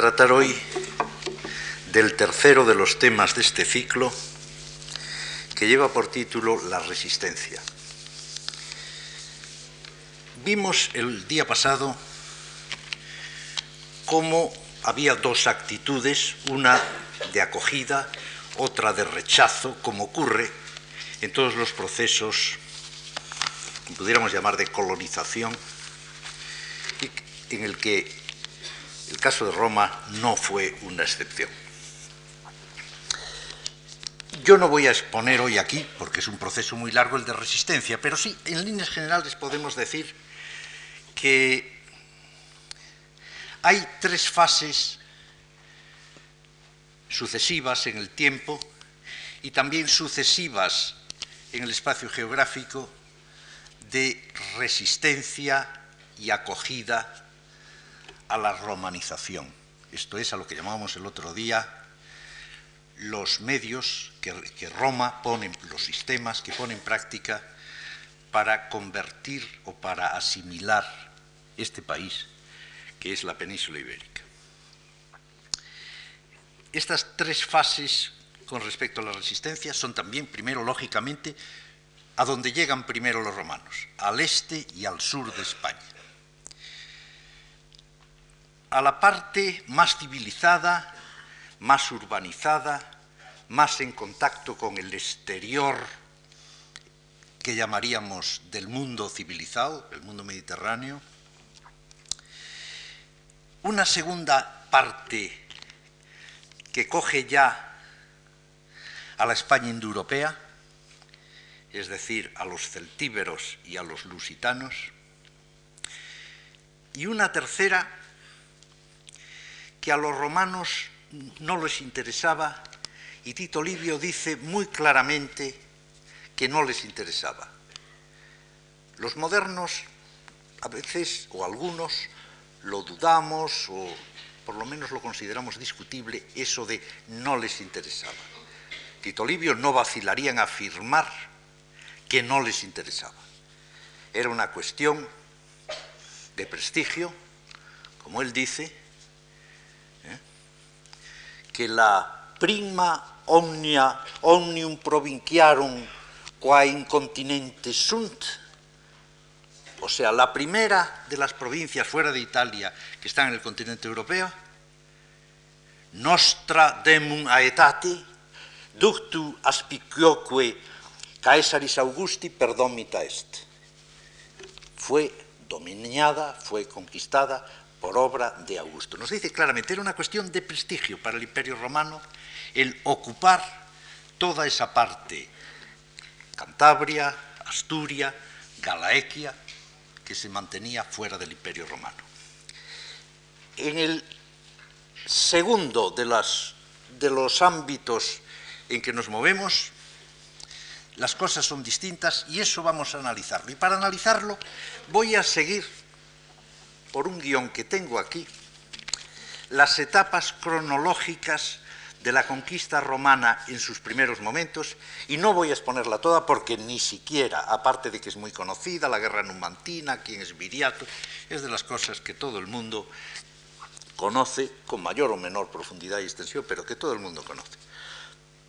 tratar hoy del tercero de los temas de este ciclo, que lleva por título La resistencia. Vimos el día pasado cómo había dos actitudes, una de acogida, otra de rechazo, como ocurre en todos los procesos que pudiéramos llamar de colonización, en el que el caso de Roma no fue una excepción. Yo no voy a exponer hoy aquí, porque es un proceso muy largo el de resistencia, pero sí, en líneas generales podemos decir que hay tres fases sucesivas en el tiempo y también sucesivas en el espacio geográfico de resistencia y acogida a la romanización. Esto es a lo que llamamos el otro día los medios que, Roma pone, los sistemas que pone en práctica para convertir o para asimilar este país, que es la península ibérica. Estas tres fases con respecto a la resistencia son también, primero, lógicamente, a donde llegan primero los romanos, al este y al sur de España a la parte más civilizada, más urbanizada, más en contacto con el exterior que llamaríamos del mundo civilizado, el mundo mediterráneo. Una segunda parte que coge ya a la España indoeuropea, es decir, a los celtíberos y a los lusitanos. Y una tercera que a los romanos no les interesaba y Tito Livio dice muy claramente que no les interesaba. Los modernos, a veces o algunos, lo dudamos o por lo menos lo consideramos discutible eso de no les interesaba. Tito Livio no vacilaría en afirmar que no les interesaba. Era una cuestión de prestigio, como él dice, que la prima omnia omnium provinciarum qua incontinente sunt, o sea, la primera de las provincias fuera de Italia que están en el continente europeo, nostra demum aetate, ductu aspicioque Caesaris Augusti perdomita est. Fue dominada, fue conquistada por obra de Augusto. Nos dice claramente, era una cuestión de prestigio para el Imperio Romano el ocupar toda esa parte, Cantabria, Asturia, Galaequia, que se mantenía fuera del Imperio Romano. En el segundo de, los ámbitos en que nos movemos, las cosas son distintas y eso vamos a analizarlo. Y para analizarlo voy a seguir por un guion que tengo aquí, las etapas cronológicas de la conquista romana en sus primeros momentos, y no voy a exponerla toda porque ni siquiera, aparte de que es muy conocida, la guerra numantina, quién es Viriato, es de las cosas que todo el mundo conoce con mayor o menor profundidad y extensión, pero que todo el mundo conoce.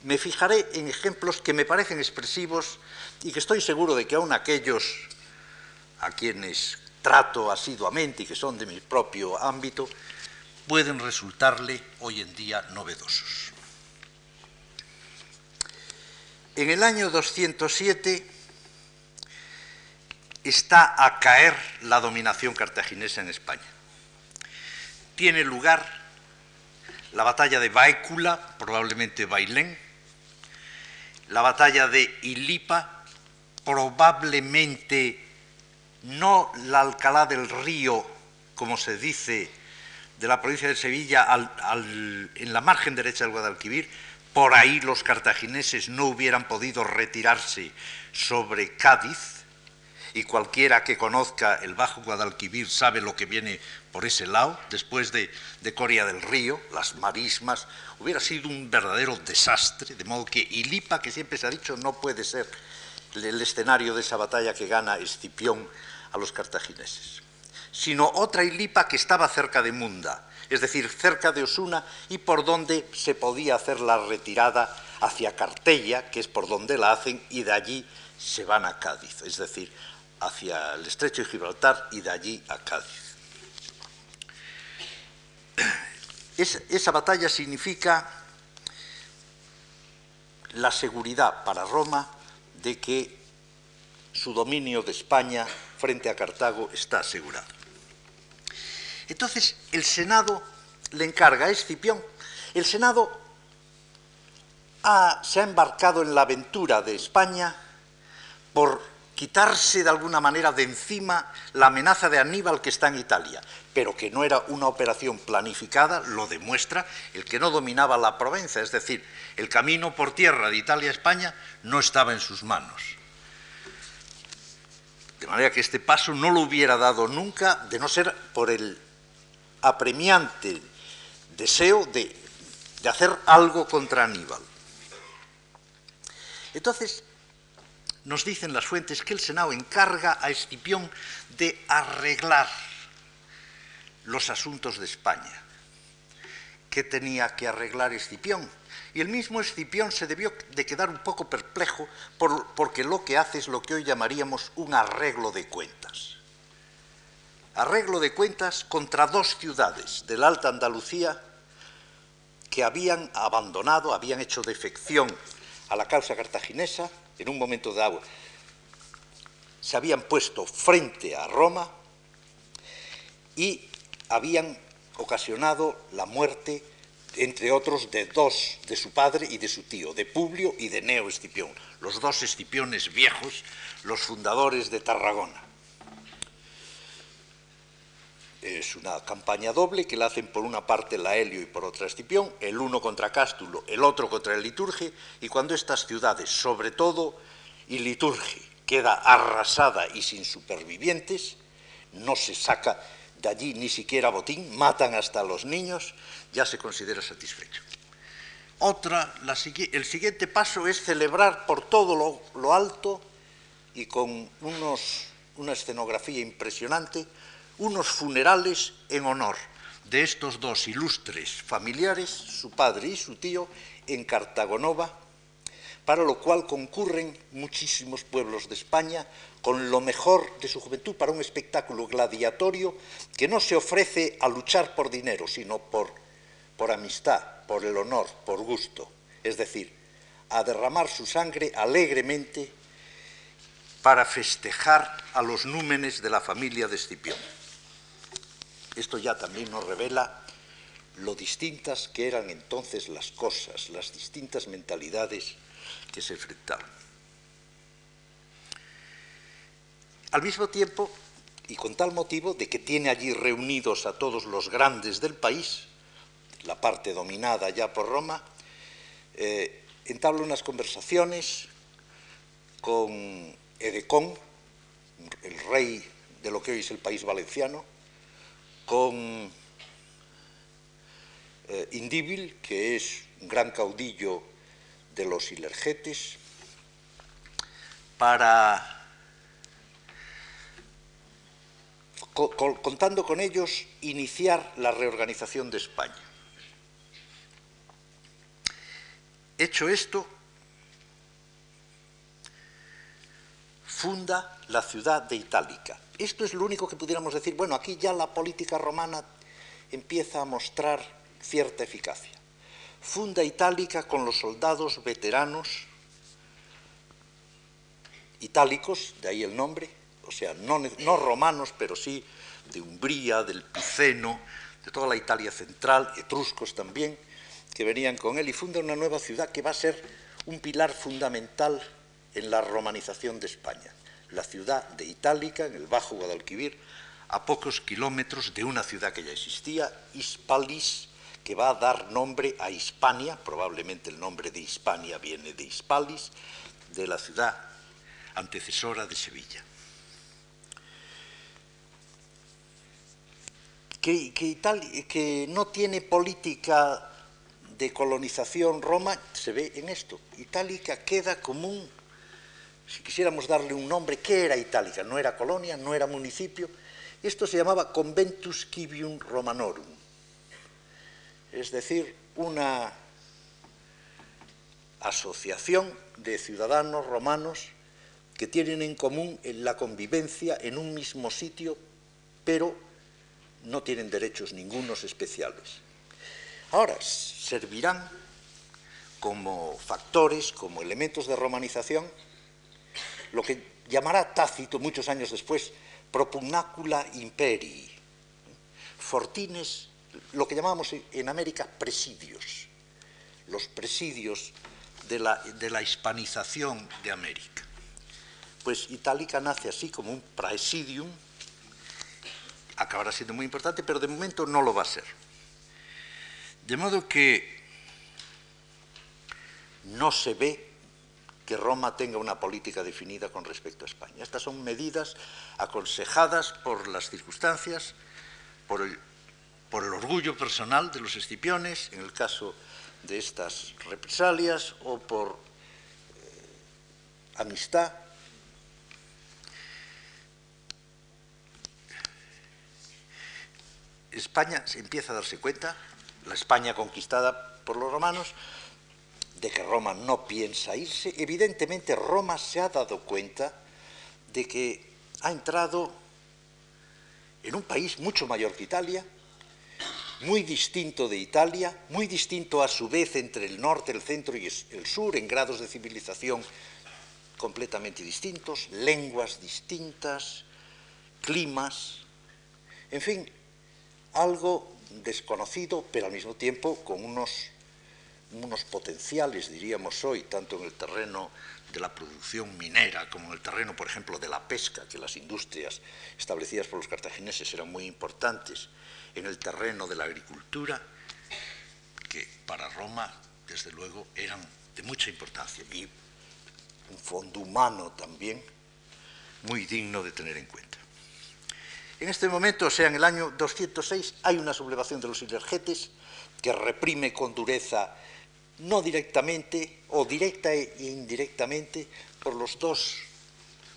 Me fijaré en ejemplos que me parecen expresivos y que estoy seguro de que aún aquellos a quienes trato asiduamente y que son de mi propio ámbito, pueden resultarle hoy en día novedosos. En el año 207 está a caer la dominación cartaginesa en España. Tiene lugar la batalla de Baécula, probablemente Bailén, la batalla de Ilipa, probablemente no la Alcalá del Río, como se dice, de la provincia de Sevilla en la margen derecha del Guadalquivir, por ahí los cartagineses no hubieran podido retirarse sobre Cádiz, y cualquiera que conozca el Bajo Guadalquivir sabe lo que viene por ese lado, después de, de Coria del Río, las marismas, hubiera sido un verdadero desastre, de modo que Ilipa, que siempre se ha dicho, no puede ser el escenario de esa batalla que gana Escipión a los cartagineses, sino otra Ilipa que estaba cerca de Munda, es decir, cerca de Osuna y por donde se podía hacer la retirada hacia Cartella, que es por donde la hacen, y de allí se van a Cádiz, es decir, hacia el estrecho de Gibraltar y de allí a Cádiz. esa batalla significa la seguridad para Roma de que su dominio de España frente a Cartago está asegurado. Entonces, el Senado le encarga a Escipión. El Senado se ha embarcado en la aventura de España por quitarse de alguna manera de encima la amenaza de Aníbal que está en Italia, pero que no era una operación planificada, lo demuestra el que no dominaba la Provenza, es decir, el camino por tierra de Italia a España no estaba en sus manos. De manera que este paso no lo hubiera dado nunca, de no ser por el apremiante deseo de, de hacer algo contra Aníbal. Entonces, nos dicen las fuentes que el Senado encarga a Escipión de arreglar los asuntos de España. ¿Qué tenía que arreglar Escipión? Y el mismo Escipión se debió de quedar un poco perplejo porque lo que hace es lo que hoy llamaríamos un arreglo de cuentas. Arreglo de cuentas contra dos ciudades de la Alta Andalucía que habían abandonado, habían hecho defección a la causa cartaginesa en un momento dado se habían puesto frente a Roma y habían ocasionado la muerte, entre otros, de dos, de su padre y de su tío, de Publio y de Neo Escipión, los dos Escipiones viejos, los fundadores de Tarragona. Es una campaña doble que la hacen por una parte la Helio y por otra Escipión, el uno contra Cástulo, el otro contra el Liturge, y cuando estas ciudades, sobre todo y Liturge, queda arrasada y sin supervivientes, no se saca de allí ni siquiera botín, matan hasta a los niños, ya se considera satisfecho. Otra, el siguiente paso es celebrar por todo lo, alto y con unos, una escenografía impresionante unos funerales en honor de estos dos ilustres familiares, su padre y su tío, en Cartagonova, para lo cual concurren muchísimos pueblos de España con lo mejor de su juventud para un espectáculo gladiatorio que no se ofrece a luchar por dinero, sino por, por amistad, por el honor, por gusto, es decir, a derramar su sangre alegremente para festejar a los númenes de la familia de Escipión. Esto ya también nos revela lo distintas que eran entonces las cosas, las distintas mentalidades que se enfrentaban. Al mismo tiempo, y con tal motivo de que tiene allí reunidos a todos los grandes del país, la parte dominada ya por Roma, eh, entabla unas conversaciones con Edecón, el rey de lo que hoy es el país valenciano, con eh, Indíbil, que es un gran caudillo de los ilergetes, para, contando con ellos, iniciar la reorganización de España. Hecho esto, funda la ciudad de Itálica, esto es lo único que pudiéramos decir, bueno, aquí ya la política romana empieza a mostrar cierta eficacia. Funda Itálica con los soldados veteranos itálicos, de ahí el nombre, o sea, no, no romanos, pero sí de Umbría, del Piceno, de toda la Italia central, etruscos también, que venían con él y funda una nueva ciudad que va a ser un pilar fundamental en la romanización de España la ciudad de Itálica, en el Bajo Guadalquivir, a pocos kilómetros de una ciudad que ya existía, Hispalis, que va a dar nombre a Hispania, probablemente el nombre de Hispania viene de Hispalis, de la ciudad antecesora de Sevilla. Que, que no tiene política de colonización Roma se ve en esto. Itálica queda como un si quisiéramos darle un nombre, ¿qué era Itálica? No era colonia, no era municipio. Esto se llamaba Conventus Civium Romanorum. es decir, una asociación de ciudadanos romanos que tienen en común la convivencia en un mismo sitio, pero no tienen derechos ningunos especiales. Ahora, servirán como factores, como elementos de romanización, lo que llamará Tácito muchos años después propugnácula imperii, fortines, lo que llamamos en América presidios, los presidios de la, de la hispanización de América. Pues Itálica nace así como un praesidium, acabará siendo muy importante, pero de momento no lo va a ser. De modo que no se ve que Roma tenga una política definida con respecto a España. Estas son medidas aconsejadas por las circunstancias, por el, orgullo personal de los escipiones, en el caso de estas represalias, o por eh, amistad. España se empieza a darse cuenta, la España conquistada por los romanos, de que Roma no piensa irse, evidentemente Roma se ha dado cuenta de que ha entrado en un país mucho mayor que Italia, muy distinto de Italia, muy distinto a su vez entre el norte, el centro y el sur, en grados de civilización completamente distintos, lenguas distintas, climas, en fin, algo desconocido, pero al mismo tiempo con unos unos potenciales, diríamos hoy, tanto en el terreno de la producción minera como en el terreno, por ejemplo, de la pesca, que las industrias establecidas por los cartagineses eran muy importantes, en el terreno de la agricultura, que para Roma, desde luego, eran de mucha importancia, y un fondo humano también muy digno de tener en cuenta. En este momento, o sea, en el año 206, hay una sublevación de los ilergetes que reprime con dureza no directamente o directa e indirectamente por los dos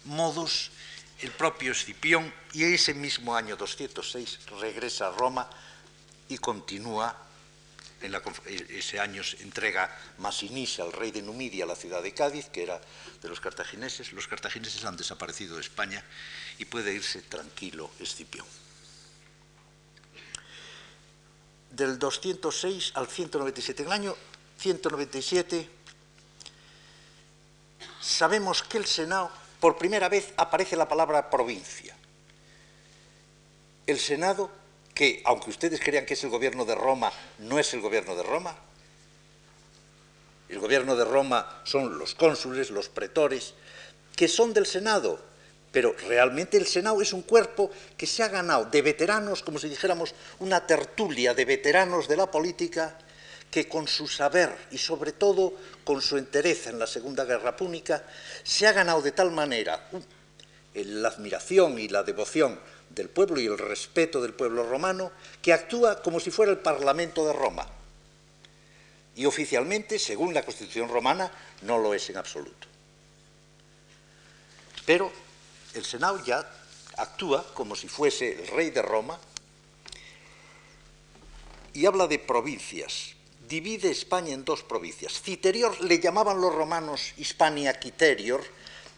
modos el propio Escipión y ese mismo año 206 regresa a Roma y continúa en ese año entrega Masinisa al rey de Numidia la ciudad de Cádiz, que era de los cartagineses. Los cartagineses han desaparecido de España y puede irse tranquilo Escipión. Del 206 al 197, en el año 197, sabemos que el Senado, por primera vez aparece la palabra provincia. El Senado, que aunque ustedes crean que es el gobierno de Roma, no es el gobierno de Roma. El gobierno de Roma son los cónsules, los pretores, que son del Senado, pero realmente el Senado es un cuerpo que se ha ganado de veteranos, como si dijéramos una tertulia de veteranos de la política, que con su saber y sobre todo con su entereza en la Segunda Guerra Púnica se ha ganado de tal manera la admiración y la devoción del pueblo y el respeto del pueblo romano que actúa como si fuera el Parlamento de Roma. Y oficialmente, según la Constitución romana, no lo es en absoluto. Pero el Senado ya actúa como si fuese el rey de Roma y habla de provincias divide España en dos provincias. Citerior le llamaban los romanos Hispania Quiterior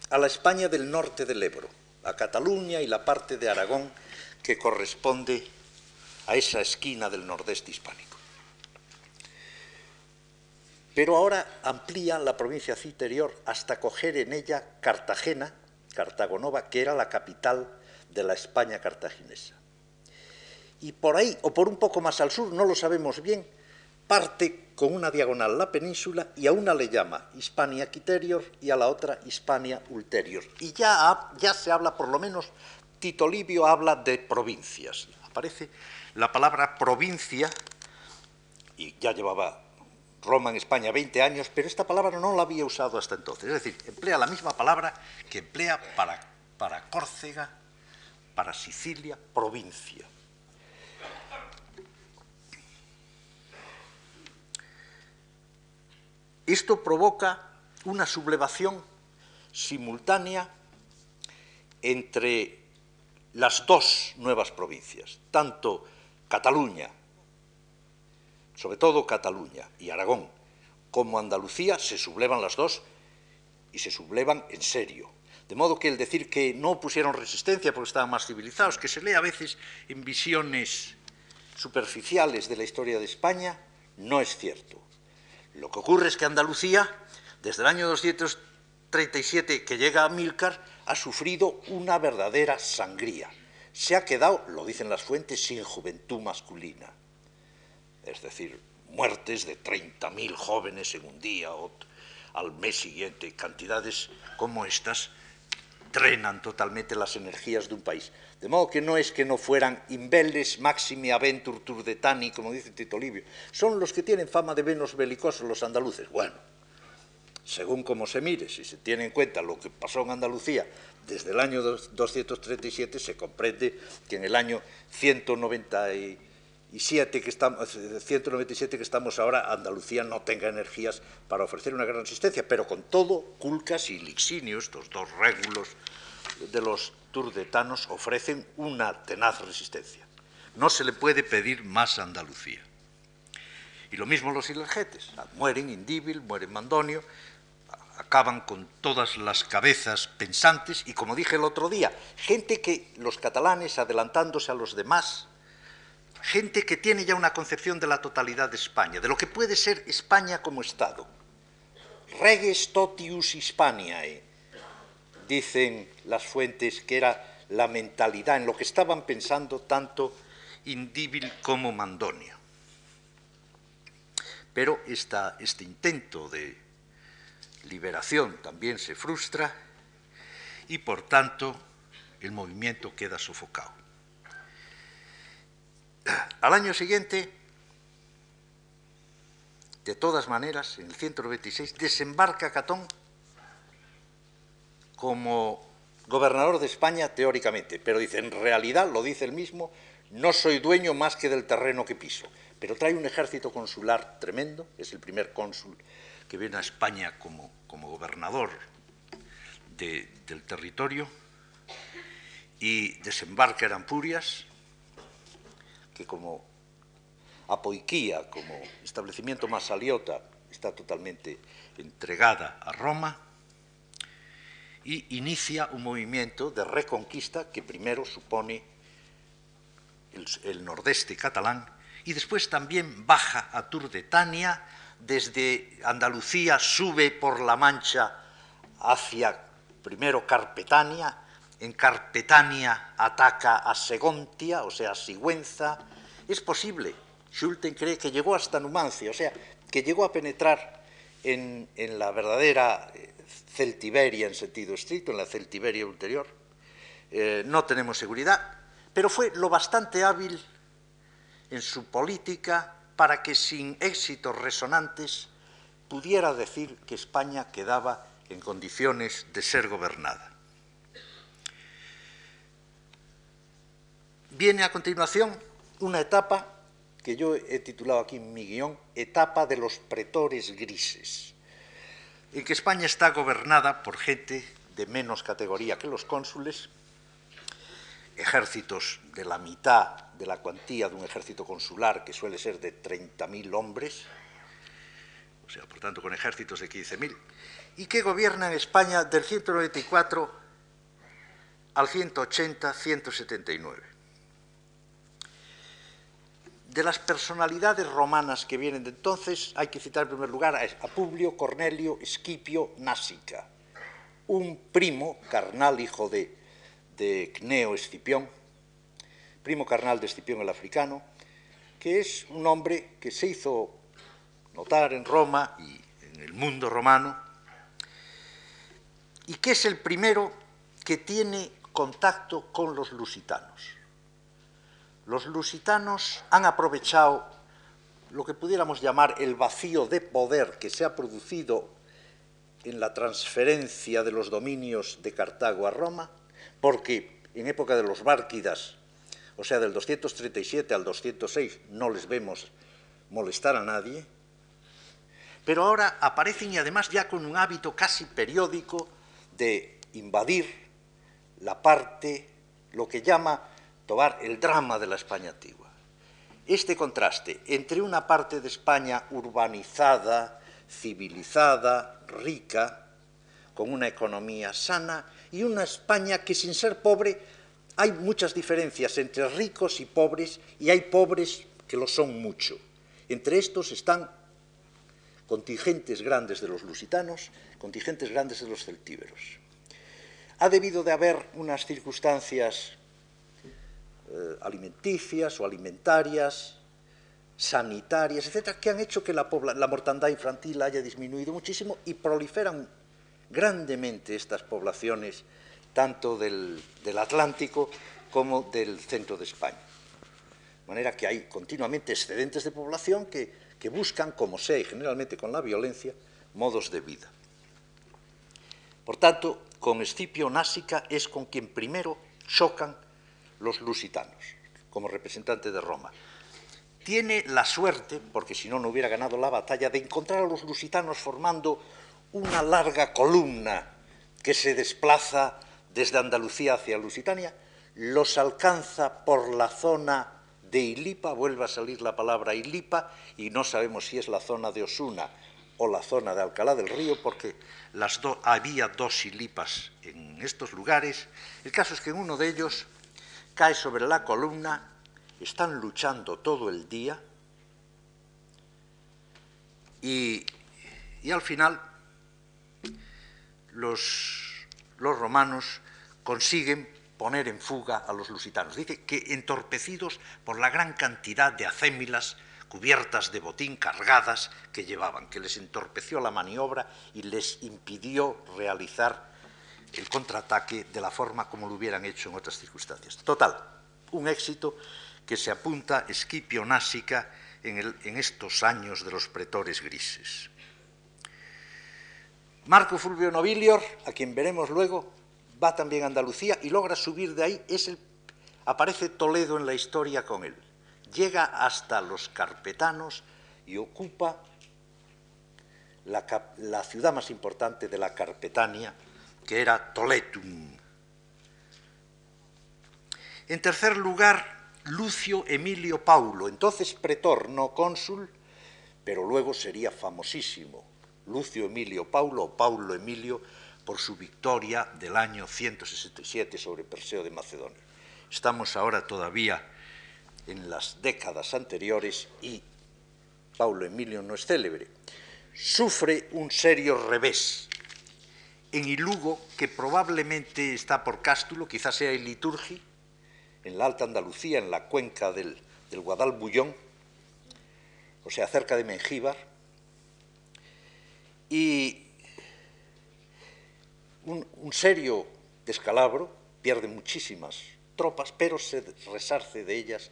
a la España del norte del Ebro, a Cataluña y la parte de Aragón que corresponde a esa esquina del nordeste hispánico. Pero ahora amplía la provincia Citerior hasta coger en ella Cartagena, Cartagonova, que era la capital de la España cartaginesa. Y por ahí, o por un poco más al sur, no lo sabemos bien, parte con una diagonal la península y a una le llama Hispania Quiterior y a la otra Hispania Ulterior. Y ya, ya se habla, por lo menos Tito Livio habla de provincias. Aparece la palabra provincia, y ya llevaba Roma en España 20 años, pero esta palabra no la había usado hasta entonces. Es decir, emplea la misma palabra que emplea para, para Córcega, para Sicilia, provincia. Esto provoca una sublevación simultánea entre las dos nuevas provincias, tanto Cataluña sobre todo Cataluña y Aragón, como Andalucía, se sublevan las dos y se sublevan en serio. De modo que el decir que no pusieron resistencia porque estaban más civilizados, que se lee a veces en visiones superficiales de la historia de España, no es cierto. Lo que ocurre es que Andalucía, desde el año 237 que llega a Milcar, ha sufrido una verdadera sangría. Se ha quedado, lo dicen las fuentes, sin juventud masculina. Es decir, muertes de 30.000 jóvenes en un día o al mes siguiente, cantidades como estas, drenan totalmente las energías de un país. De modo que no es que no fueran imbelles maximi aventur turdetani, como dice Tito Livio, son los que tienen fama de menos belicosos los andaluces. Bueno, según como se mire, si se tiene en cuenta lo que pasó en Andalucía desde el año 237, se comprende que en el año 197 que estamos, 197 que estamos ahora, Andalucía no tenga energías para ofrecer una gran asistencia, pero con todo, Culcas y Lixinio, estos dos régulos de los turdetanos ofrecen una tenaz resistencia. No se le puede pedir más a Andalucía. Y lo mismo los ilergetes. Mueren Indíbil, mueren Mandonio, acaban con todas las cabezas pensantes y, como dije el otro día, gente que los catalanes, adelantándose a los demás, gente que tiene ya una concepción de la totalidad de España, de lo que puede ser España como Estado. Reges totius Hispaniae, dicen las fuentes que era la mentalidad en lo que estaban pensando tanto Indíbil como Mandonio. Pero este intento de liberación también se frustra y por tanto el movimiento queda sofocado. Al año siguiente, de todas maneras, en el 196, desembarca Catón como gobernador de España teóricamente, pero dice, en realidad, lo dice él mismo, no soy dueño más que del terreno que piso, pero trae un ejército consular tremendo, es el primer cónsul que viene a España como, como gobernador del territorio, y desembarca en Ampurias, que como Apoiquía, como establecimiento más aliota, está totalmente entregada a Roma, y inicia un movimiento de reconquista que primero supone el, nordeste catalán y después también baja a Turdetania, desde Andalucía sube por la Mancha hacia primero Carpetania, en Carpetania ataca a Segontia, o sea, a Sigüenza. Es posible, Schulten cree que llegó hasta Numancia, o sea, que llegó a penetrar en, la verdadera eh, Celtiberia en sentido estricto, en la Celtiberia ulterior. Eh, no tenemos seguridad, pero fue lo bastante hábil en su política para que sin éxitos resonantes pudiera decir que España quedaba en condiciones de ser gobernada. Viene a continuación una etapa que yo he titulado aquí en mi guion, etapa de los pretores grises en que España está gobernada por gente de menos categoría que los cónsules, ejércitos de la mitad de la cuantía de un ejército consular, que suele ser de 30.000 hombres, o sea, por tanto, con ejércitos de 15.000, y que gobiernan España del 194 al 180, 179 de las personalidades romanas que vienen de entonces, hay que citar en primer lugar a Publio Cornelio Escipio Násica, un primo carnal hijo de, de Cneo Escipión, primo carnal de Escipión el africano, que es un hombre que se hizo notar en Roma y en el mundo romano, y que es el primero que tiene contacto con los lusitanos los lusitanos han aprovechado lo que pudiéramos llamar el vacío de poder que se ha producido en la transferencia de los dominios de Cartago a Roma, porque en época de los Bárquidas, o sea, del 237 al 206, no les vemos molestar a nadie, pero ahora aparecen y además ya con un hábito casi periódico de invadir la parte, lo que llama tomar el drama de la España antigua. este contraste entre una parte de España urbanizada, civilizada, rica, con una economía sana, y una España que sin ser pobre hay muchas diferencias entre ricos y pobres, y hay pobres que lo son mucho. Entre estos están contingentes grandes de los lusitanos, contingentes grandes de los celtíberos. Ha debido de haber unas circunstancias eh, alimenticias o alimentarias, sanitarias, etcétera, que han hecho que la, la mortandad infantil haya disminuido muchísimo y proliferan grandemente estas poblaciones, tanto del, Atlántico como del centro de España. De manera que hay continuamente excedentes de población que, que buscan, como sea, y generalmente con la violencia, modos de vida. Por tanto, con Escipio Násica es con quien primero chocan los lusitanos, como representante de Roma. Tiene la suerte, porque si no, no hubiera ganado la batalla, de encontrar a los lusitanos formando una larga columna que se desplaza desde Andalucía hacia Lusitania, los alcanza por la zona de Ilipa, vuelve a salir la palabra Ilipa, y no sabemos si es la zona de Osuna o la zona de Alcalá del Río, porque había dos Ilipas en estos lugares. El caso es que en uno de ellos cae sobre la columna, están luchando todo el día y, y al final los, los romanos consiguen poner en fuga a los lusitanos. Dice que entorpecidos por la gran cantidad de acémilas cubiertas de botín cargadas que llevaban, que les entorpeció la maniobra y les impidió realizar el contraataque de la forma como lo hubieran hecho en otras circunstancias. Total, un éxito que se apunta Esquipio Násica en, en estos años de los pretores grises. Marco Fulvio Nobilior, a quien veremos luego, va también a Andalucía y logra subir de ahí, es el, aparece Toledo en la historia con él. Llega hasta los carpetanos y ocupa la, la ciudad más importante de la Carpetania, que era Toletum. En tercer lugar, Lucio Emilio Paulo, entonces pretor, no cónsul, pero luego sería famosísimo. Lucio Emilio Paulo o Paulo Emilio por su victoria del año 167 sobre Perseo de Macedonia. Estamos ahora todavía en las décadas anteriores y Paulo Emilio no es célebre. Sufre un serio revés en Ilugo, que probablemente está por Cástulo, quizás sea en Liturgi, en la Alta Andalucía, en la cuenca del, Guadalbullón, o sea, cerca de Mengíbar, y un, serio descalabro, pierde muchísimas tropas, pero se resarce de ellas,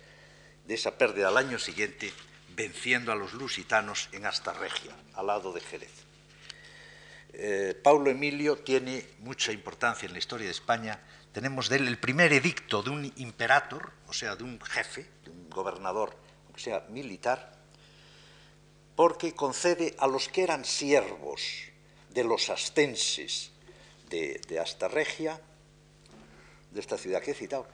de esa pérdida al año siguiente, venciendo a los lusitanos en Astarregia, al lado de Jerez. Eh, Paulo Emilio tiene mucha importancia en la historia de España. Tenemos de él el primer edicto de un imperator, o sea, de un jefe, de un gobernador, aunque sea militar, porque concede a los que eran siervos de los astenses de, de Astarregia, de esta ciudad que he citado,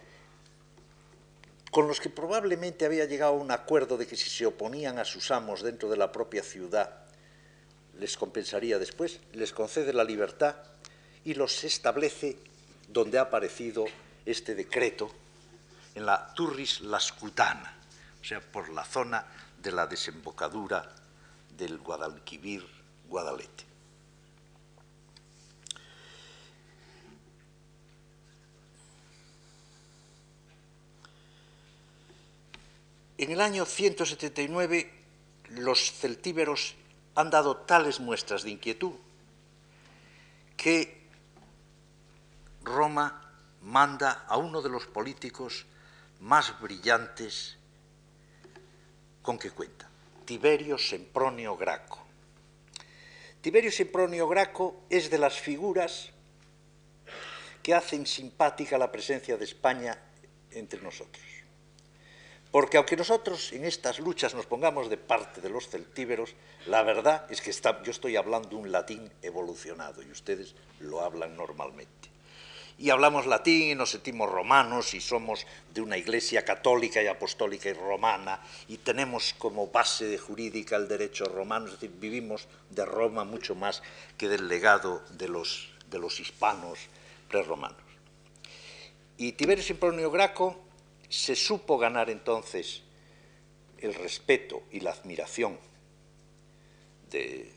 con los que probablemente había llegado a un acuerdo de que si se oponían a sus amos dentro de la propia ciudad, les compensaría después, les concede la libertad y los establece donde ha aparecido este decreto, en la Turris Lascutana, o sea, por la zona de la desembocadura del Guadalquivir Guadalete. En el año 179 los celtíberos han dado tales muestras de inquietud que Roma manda a uno de los políticos más brillantes con que cuenta, Tiberio Sempronio Graco. Tiberio Sempronio Graco es de las figuras que hacen simpática la presencia de España entre nosotros. Porque aunque nosotros en estas luchas nos pongamos de parte de los celtíberos, la verdad es que yo estoy hablando un latín evolucionado y ustedes lo hablan normalmente. y hablamos latín y nos sentimos romanos y somos de una iglesia católica y apostólica y romana y tenemos como base jurídica el derecho romano, es decir, vivimos de Roma mucho más que del legado de los, de los hispanos prerromanos. Y Tiberio Sempronio Graco se supo ganar entonces el respeto y la admiración de,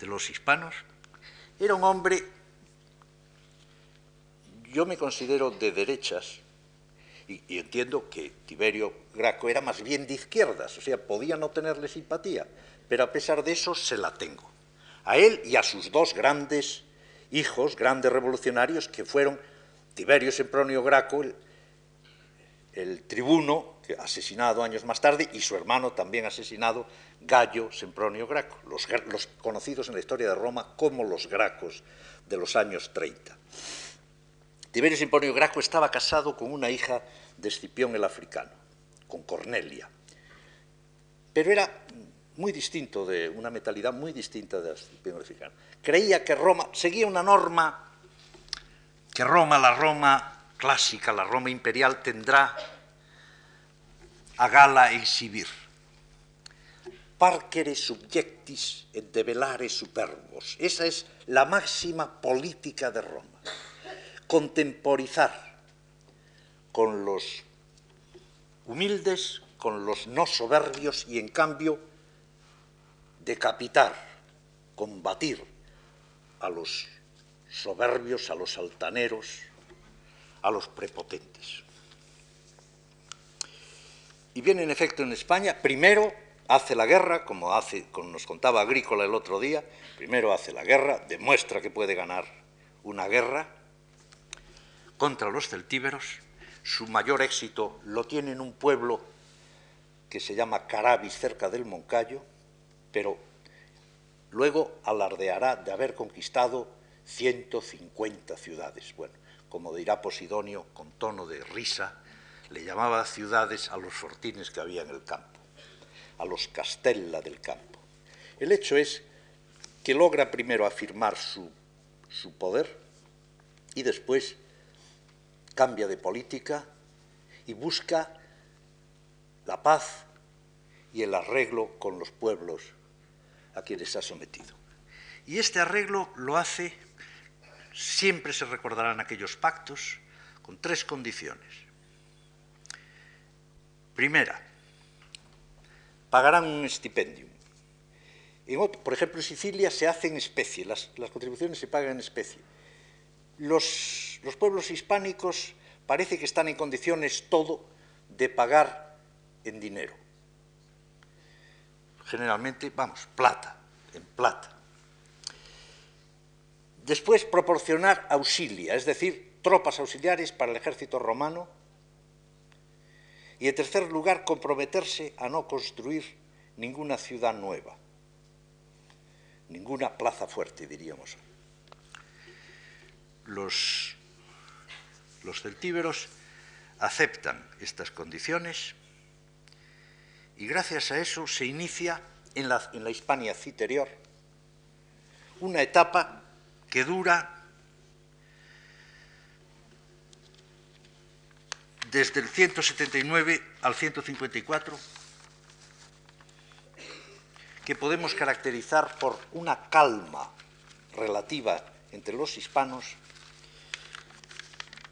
los hispanos. Era un hombre yo me considero de derechas y, entiendo que Tiberio Graco era más bien de izquierdas, o sea, podía no tenerle simpatía, pero a pesar de eso se la tengo. A él y a sus dos grandes hijos, grandes revolucionarios, que fueron Tiberio Sempronio Graco, el, tribuno, asesinado años más tarde, y su hermano también asesinado, Gallo Sempronio Graco, los, conocidos en la historia de Roma como los Gracos de los años 30. Tiberio Simponio Graco estaba casado con una hija de Escipión el africano, con Cornelia. Pero era muy distinto, de una mentalidad muy distinta de Escipión el africano. Creía que Roma seguía una norma, que Roma, la Roma clásica, la Roma imperial, tendrá a gala exhibir. Parcere subjectis et develare superbos. Esa es la máxima política de Roma contemporizar con los humildes, con los no soberbios y en cambio decapitar, combatir a los soberbios, a los altaneros, a los prepotentes. Y viene en efecto en España, primero hace la guerra, como, hace, como nos contaba Agrícola el otro día, primero hace la guerra, demuestra que puede ganar una guerra, contra los celtíberos. Su mayor éxito lo tiene en un pueblo que se llama Carabis, cerca del Moncayo, pero luego alardeará de haber conquistado 150 ciudades. Bueno, como dirá Posidonio, con tono de risa, le llamaba ciudades a los fortines que había en el campo, a los castella del campo. El hecho es que logra primero afirmar su, su poder y después cambia de política y busca la paz y el arreglo con los pueblos a quienes ha sometido. Y este arreglo lo hace, siempre se recordarán aquellos pactos, con tres condiciones. Primera, pagarán un estipendium. por ejemplo, en Sicilia se hace en especie, las, las contribuciones se pagan en especie. Los los pueblos hispánicos parece que están en condiciones todo de pagar en dinero. Generalmente, vamos, plata, en plata. Después, proporcionar auxilia, es decir, tropas auxiliares para el ejército romano. Y en tercer lugar, comprometerse a no construir ninguna ciudad nueva, ninguna plaza fuerte, diríamos. Los los celtíberos aceptan estas condiciones y gracias a eso se inicia en la, en la Hispania citerior una etapa que dura desde el 179 al 154, que podemos caracterizar por una calma relativa entre los hispanos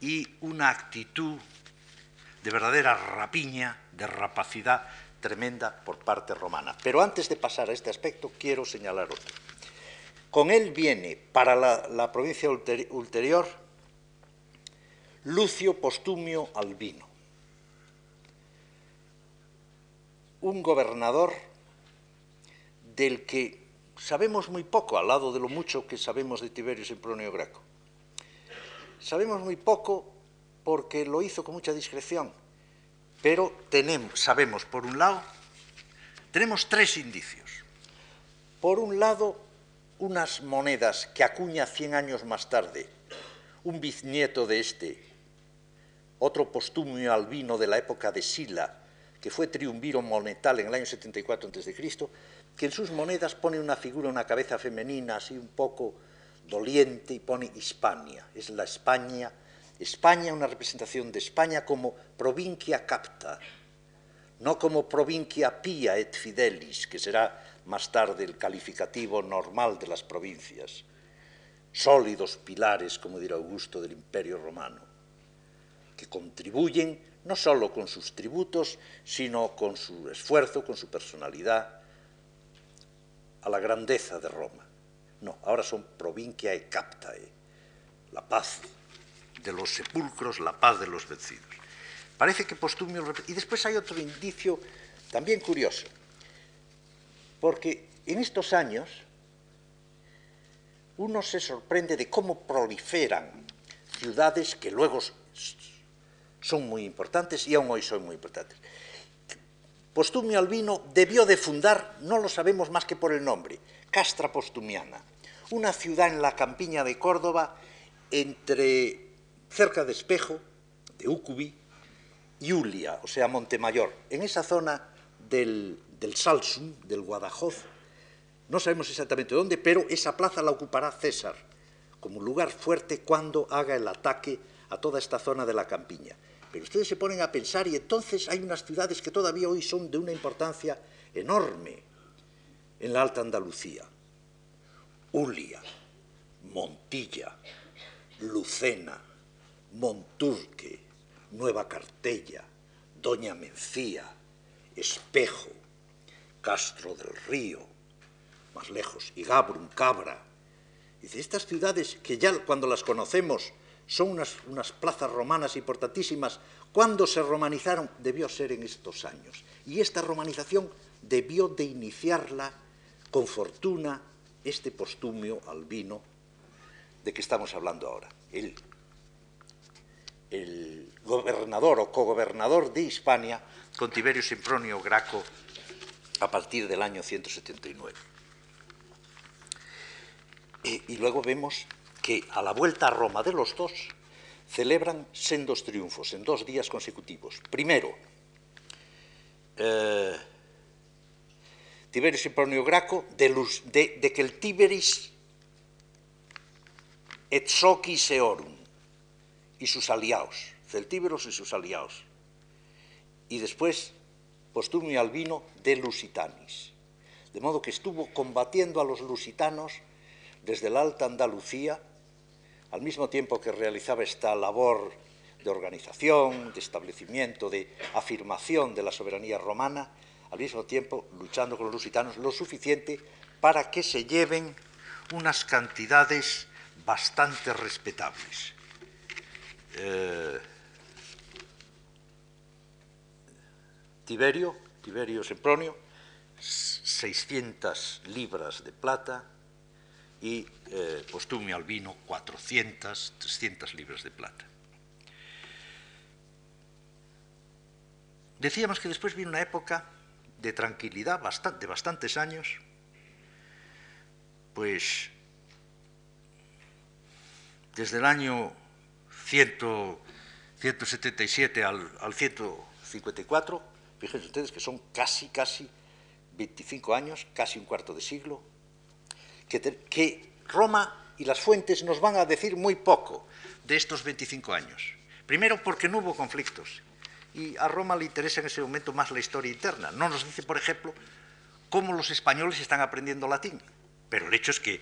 y una actitud de verdadera rapiña, de rapacidad tremenda por parte romana. Pero antes de pasar a este aspecto, quiero señalar otro. Con él viene para la, provincia ulterior Lucio Postumio Albino, un gobernador del que sabemos muy poco, al lado de lo mucho que sabemos de Tiberio Sempronio Graco. Sabemos muy poco porque lo hizo con mucha discreción, pero sabemos, por un lado, tenemos tres indicios. Por un lado, unas monedas que acuña 100 años más tarde un bisnieto de este, otro postumio albino de la época de Sila, que fue triunviro monetal en el año 74 a.C., que en sus monedas pone una figura, una cabeza femenina, así un poco doliente y pone Hispania. Es la España, España, una representación de España como provincia capta, no como provincia pia et fidelis, que será más tarde el calificativo normal de las provincias, sólidos pilares, como dirá Augusto, del Imperio Romano, que contribuyen no solo con sus tributos, sino con su esfuerzo, con su personalidad, a la grandeza de Roma. No, ahora son provincia e captae, la paz de los sepulcros, la paz de los vencidos. Parece que Postumio... Y después hay otro indicio también curioso, porque en estos años uno se sorprende de cómo proliferan ciudades que luego son muy importantes y aún hoy son muy importantes. Postumio Albino debió de fundar, no lo sabemos más que por el nombre, Castra Postumiana, una ciudad en la campiña de Córdoba entre cerca de Espejo, de Ucubi, y Ulia, o sea, Montemayor, en esa zona del, del Salsum, del Guadajoz, no sabemos exactamente dónde, pero esa plaza la ocupará César como lugar fuerte cuando haga el ataque a toda esta zona de la campiña. Pero ustedes se ponen a pensar y entonces hay unas ciudades que todavía hoy son de una importancia enorme en la Alta Andalucía. Ulia, Montilla, Lucena, Monturque, Nueva Cartella, Doña Mencía, Espejo, Castro del Río, más lejos, Igabrum, Cabra. Dice, estas ciudades que ya cuando las conocemos son unas, unas plazas romanas importantísimas. Cuando se romanizaron? Debió ser en estos años. Y esta romanización debió de iniciarla con fortuna este postumio albino de que estamos hablando ahora. El, el gobernador o cogobernador de Hispania con Tiberio Sempronio Graco a partir del año 179. Eh, y luego vemos que a la vuelta a Roma de los dos celebran sendos triunfos en dos días consecutivos. Primero, eh, Tiberio Graco de, de, de, que el Tiberis et socis eorum y sus aliados, celtíberos y sus aliados. Y después, Postumio Albino de Lusitanis. De modo que estuvo combatiendo a los lusitanos desde la Alta Andalucía al mismo tiempo que realizaba esta labor de organización, de establecimiento, de afirmación de la soberanía romana, al mismo tiempo luchando con los lusitanos lo suficiente para que se lleven unas cantidades bastante respetables. Eh, Tiberio, Tiberio Sempronio, 600 libras de plata, y eh, Postumio Albino 400, 300 libras de plata. Decíamos que después vino una época de tranquilidad de bastantes años, pues desde el año 177 al, al 154, fíjense ustedes que son casi, casi 25 años, casi un cuarto de siglo, que, Roma y las fuentes nos van a decir muy poco de estos 25 años. Primero porque no hubo conflictos y a Roma le interesa en ese momento más la historia interna. No nos dice, por ejemplo, cómo los españoles están aprendiendo latín, pero el hecho es que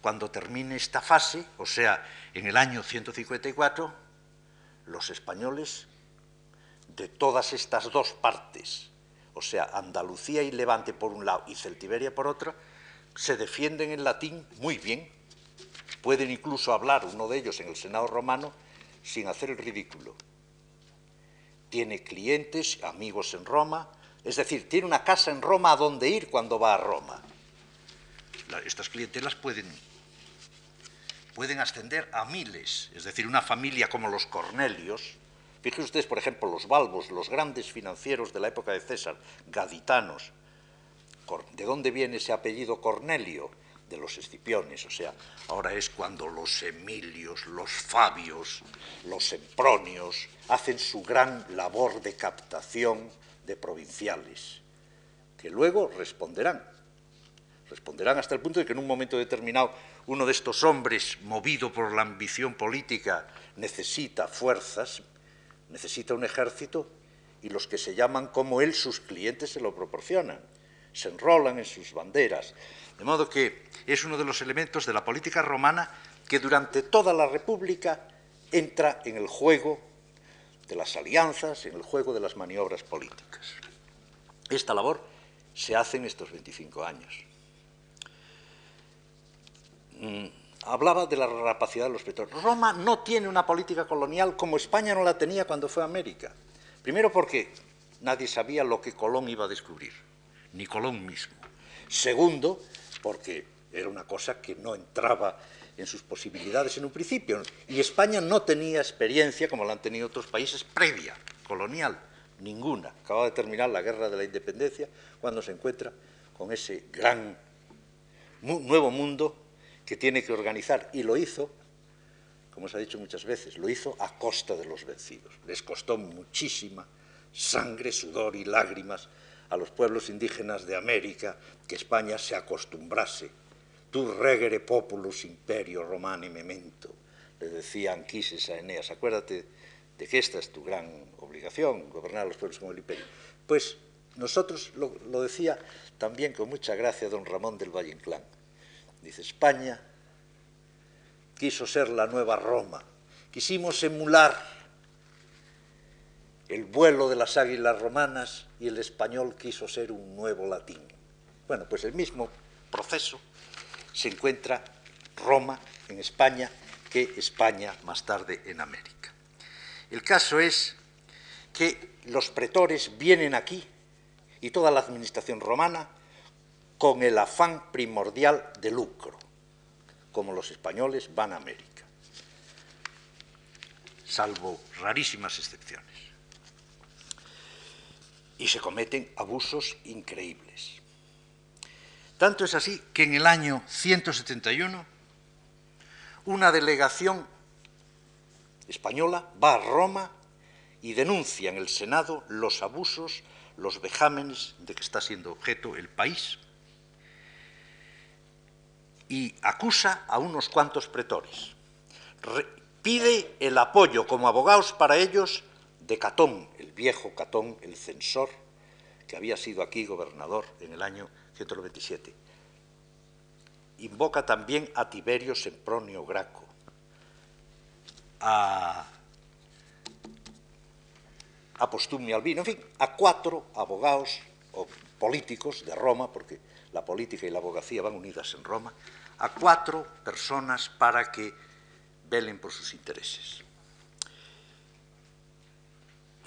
cuando termine esta fase, o sea, en el año 154, los españoles de todas estas dos partes, o sea, Andalucía y Levante por un lado y Celtiberia por otro, se defienden en latín muy bien, pueden incluso hablar uno de ellos en el Senado romano sin hacer el ridículo. Tiene clientes, amigos en Roma, es decir, tiene una casa en Roma a donde ir cuando va a Roma. Estas clientelas pueden, pueden ascender a miles, es decir, una familia como los Cornelios, fíjense ustedes, por ejemplo, los Balbos, los grandes financieros de la época de César, gaditanos, ¿De dónde viene ese apellido Cornelio? De los Escipiones, o sea, ahora es cuando los Emilios, los Fabios, los Sempronios hacen su gran labor de captación de provinciales, que luego responderán, responderán hasta el punto de que en un momento determinado uno de estos hombres, movido por la ambición política, necesita fuerzas, necesita un ejército, y los que se llaman como él, sus clientes, se lo proporcionan, se enrolan en sus banderas. De modo que es uno de los elementos de la política romana que durante toda la República entra en el juego de las alianzas, en el juego de las maniobras políticas. Esta labor se hace en estos 25 años. Mm, hablaba de la rapacidad de los pretores. Roma no tiene una política colonial como España no la tenía cuando fue a América. Primero porque nadie sabía lo que Colón iba a descubrir, ni Colón mismo. Segundo, porque era una cosa que no entraba en sus posibilidades en un principio. Y España no tenía experiencia, como la han tenido otros países, previa, colonial, ninguna. Acaba de terminar la guerra de la independencia cuando se encuentra con ese gran nuevo mundo que tiene que organizar. Y lo hizo, como se ha dicho muchas veces, lo hizo a costa de los vencidos. Les costó muchísima sangre, sudor y lágrimas a los pueblos indígenas de América que España se acostumbrase tu regere populus imperio romani memento, le decía Anquises a Eneas, acuérdate de que esta es tu gran obligación, gobernar a los pueblos como el imperio. Pues nosotros, lo, lo decía también con mucha gracia don Ramón del Valle Inclán, dice, España quiso ser la nueva Roma, quisimos emular el vuelo de las águilas romanas y el español quiso ser un nuevo latín. Bueno, pues el mismo proceso se encuentra Roma en España que España más tarde en América. El caso es que los pretores vienen aquí y toda la administración romana con el afán primordial de lucro, como los españoles van a América, salvo rarísimas excepciones. Y se cometen abusos increíbles. Tanto es así que en el año 171 una delegación española va a Roma y denuncia en el Senado los abusos, los vejámenes de que está siendo objeto el país y acusa a unos cuantos pretores. pide el apoyo como abogados para ellos de Catón, el viejo Catón, el censor, que había sido aquí gobernador en el año 197. Invoca también a Tiberio Sempronio Graco, a, a Postumio Albino, en fin, a cuatro abogados o políticos de Roma, porque la política y la abogacía van unidas en Roma, a cuatro personas para que velen por sus intereses.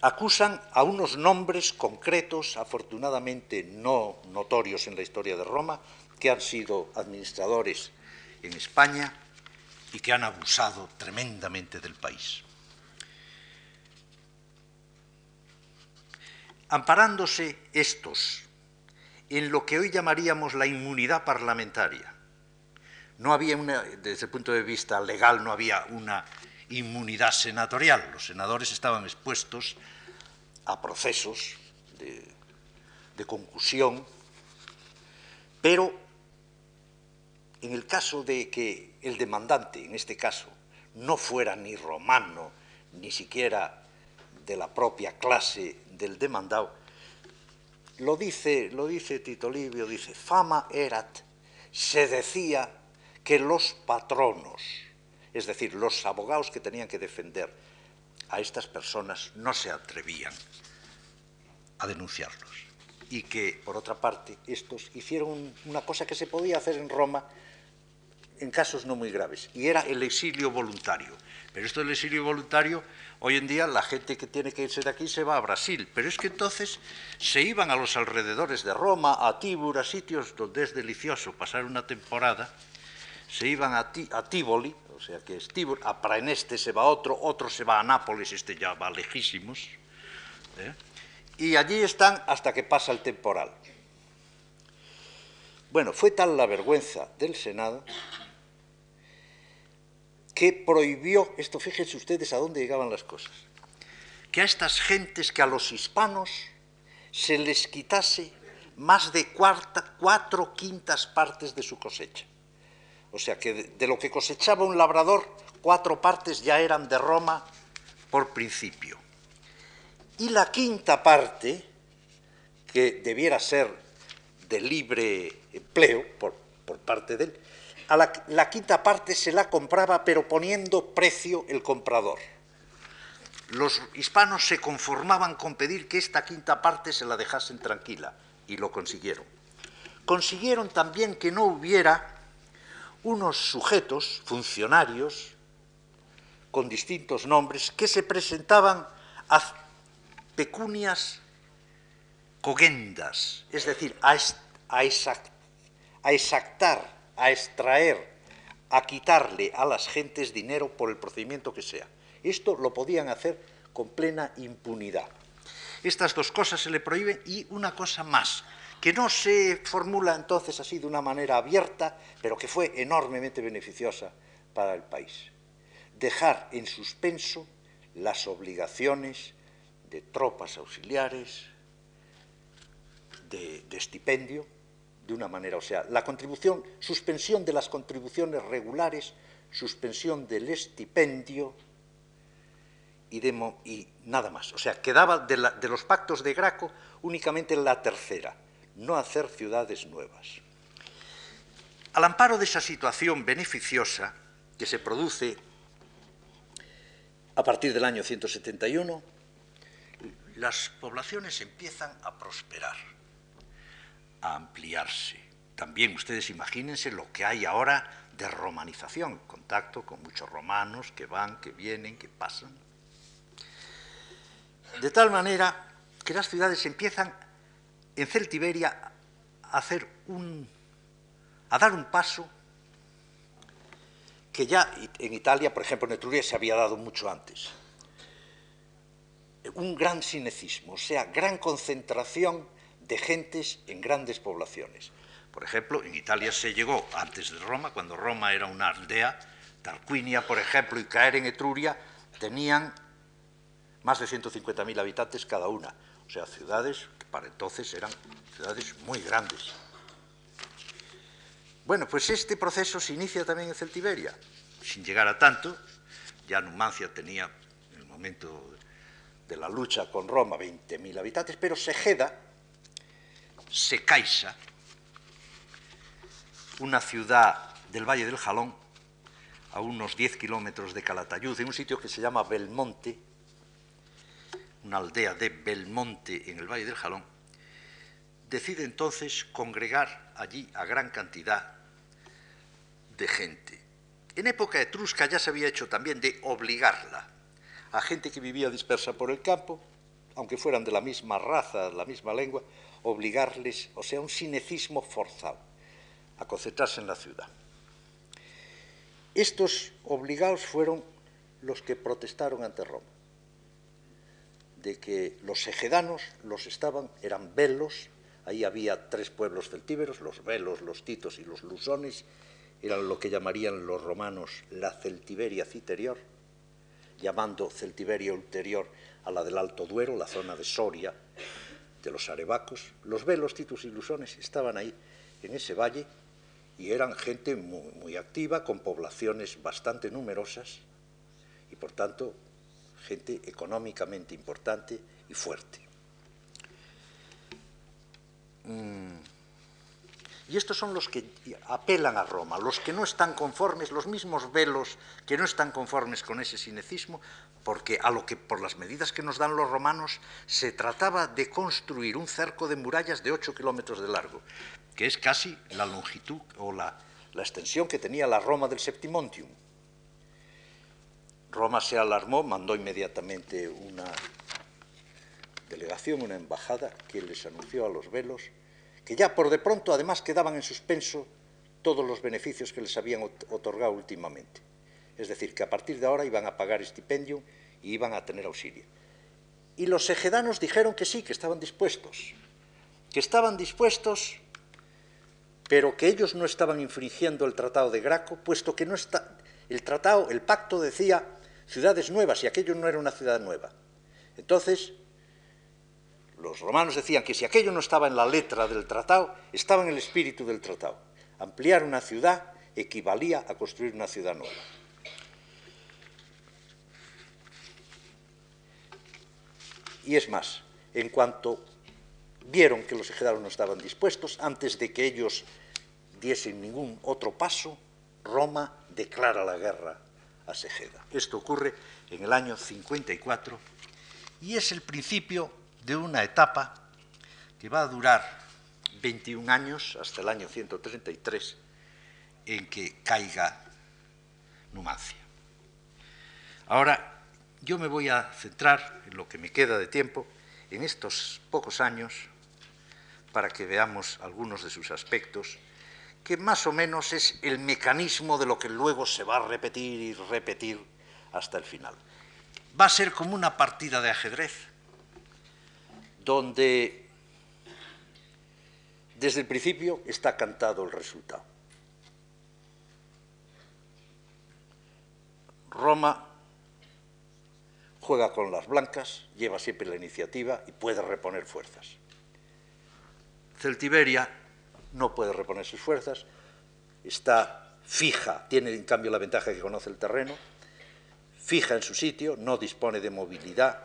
Acusan a unos nombres concretos, afortunadamente no notorios en la historia de Roma, que han sido administradores en España y que han abusado tremendamente del país. Amparándose estos en lo que hoy llamaríamos la inmunidad parlamentaria, no había una, desde el punto de vista legal, no había una inmunidad senatorial. Los senadores estaban expuestos a procesos de, de concusión, pero en el caso de que el demandante, en este caso, no fuera ni romano, ni siquiera de la propia clase del demandado, lo dice, lo dice Tito Livio, dice, fama erat, se decía que los patronos, es decir, los abogados que tenían que defender a estas personas no se atrevían a denunciarlos. Y que, por otra parte, estos hicieron una cosa que se podía hacer en Roma en casos no muy graves, y era el exilio voluntario. Pero esto del exilio voluntario, hoy en día la gente que tiene que irse de aquí se va a Brasil, pero es que entonces se iban a los alrededores de Roma, a Tíbur, a sitios donde es delicioso pasar una temporada, se iban a, a Tívoli, o sea que es Tíbur, a Praeneste se va otro, otro se va a Nápoles, este ya va lejísimos, ¿eh? y allí están hasta que pasa el temporal. Bueno, fue tal la vergüenza del Senado que prohibió, esto fíjense ustedes a dónde llegaban las cosas, que a estas gentes, que a los hispanos se les quitase más de cuatro quintas partes de su cosecha. O sea que de, de lo que cosechaba un labrador, cuatro partes ya eran de Roma por principio. Y la quinta parte, que debiera ser de libre empleo por, por parte de él, a la, quinta parte se la compraba, pero poniendo precio el comprador. Los hispanos se conformaban con pedir que esta quinta parte se la dejasen tranquila, y lo consiguieron. Consiguieron también que no hubiera unos sujetos, funcionarios, con distintos nombres, que se presentaban a pecunias cogendas, es decir, a, a exactar, a extraer, a quitarle a las gentes dinero por el procedimiento que sea. Esto lo podían hacer con plena impunidad. Estas dos cosas se le prohíben y una cosa más, que no se formula entonces así de una manera abierta, pero que fue enormemente beneficiosa para el país. Dejar en suspenso las obligaciones de tropas auxiliares, de, estipendio, de una manera, o sea, la contribución, suspensión de las contribuciones regulares, suspensión del estipendio y, y nada más. O sea, quedaba de, de los pactos de Graco únicamente la tercera, no hacer ciudades nuevas. Al amparo de esa situación beneficiosa que se produce a partir del año 171, las poblaciones empiezan a prosperar, a ampliarse. También ustedes imagínense lo que hay ahora de romanización, contacto con muchos romanos que van, que vienen, que pasan. De tal manera que las ciudades empiezan en Celtiberia a hacer un a dar un paso que ya en Italia, por ejemplo, en Etruria se había dado mucho antes. Un gran cinecismo, o sea, gran concentración de gentes en grandes poblaciones. Por ejemplo, en Italia se llegó antes de Roma, cuando Roma era una aldea, Tarquinia, por ejemplo, y caer en Etruria, tenían más de 150.000 habitantes cada una, o sea, ciudades que para entonces eran ciudades muy grandes. Bueno, pues este proceso se inicia también en Celtiberia, sin llegar a tanto, ya Numancia tenía, en el momento de la lucha con Roma, 20.000 habitantes, pero Segeda, Secaixa, una ciudad del Valle del Jalón, a unos 10 kilómetros de Calatayud, en un sitio que se llama Belmonte, una aldea de Belmonte en el Valle del Jalón, decide entonces congregar allí a gran cantidad de gente. En época etrusca ya se había hecho también de obligarla a gente que vivía dispersa por el campo, aunque fueran de la misma raza, la misma lengua, obligarles, o sea, un cinecismo forzado, a concentrarse en la ciudad. Estos obligados fueron los que protestaron ante Roma de que los egedanos los estaban, eran velos, ahí había tres pueblos celtíberos, los velos, los titos y los lusones, eran lo que llamarían los romanos la Celtiberia citerior, llamando Celtiberia ulterior a la del Alto Duero, la zona de Soria, de los arebacos. Los velos, titos y lusones estaban ahí, en ese valle, y eran gente muy, muy activa, con poblaciones bastante numerosas, y por tanto gente económicamente importante y fuerte. Mm. Y estos son los que apelan a Roma, los que no están conformes, los mismos velos que no están conformes con ese cinecismo, porque a lo que por las medidas que nos dan los romanos se trataba de construir un cerco de murallas de 8 kilómetros de largo, que es casi la longitud o la, la extensión que tenía la Roma del Septimontium. Roma se alarmó, mandó inmediatamente una delegación, una embajada, que les anunció a los velos que ya por de pronto además quedaban en suspenso todos los beneficios que les habían otorgado últimamente. Es decir, que a partir de ahora iban a pagar estipendio y iban a tener auxilio. Y los egedanos dijeron que sí, que estaban dispuestos, que estaban dispuestos, pero que ellos no estaban infringiendo el Tratado de Graco, puesto que no está, el tratado, el pacto decía ciudades nuevas y aquello no era una ciudad nueva. Entonces, los romanos decían que si aquello no estaba en la letra del tratado, estaba en el espíritu del tratado. Ampliar una ciudad equivalía a construir una ciudad nueva. Y es más, en cuanto vieron que los ejedados no estaban dispuestos, antes de que ellos diesen ningún otro paso, Roma declara la guerra a Segeda. Esto ocurre en el año 54 y es el principio de una etapa que va a durar 21 años hasta el año 133 en que caiga Numancia. Ahora, yo me voy a centrar en lo que me queda de tiempo en estos pocos años para que veamos algunos de sus aspectos, que más o menos es el mecanismo de lo que luego se va a repetir y repetir hasta el final. Va a ser como una partida de ajedrez, donde desde el principio está cantado el resultado. Roma juega con las blancas, lleva siempre la iniciativa y puede reponer fuerzas. Celtiberia no puede reponer sus fuerzas, está fija, tiene en cambio la ventaja que conoce el terreno, fija en su sitio, no dispone de movilidad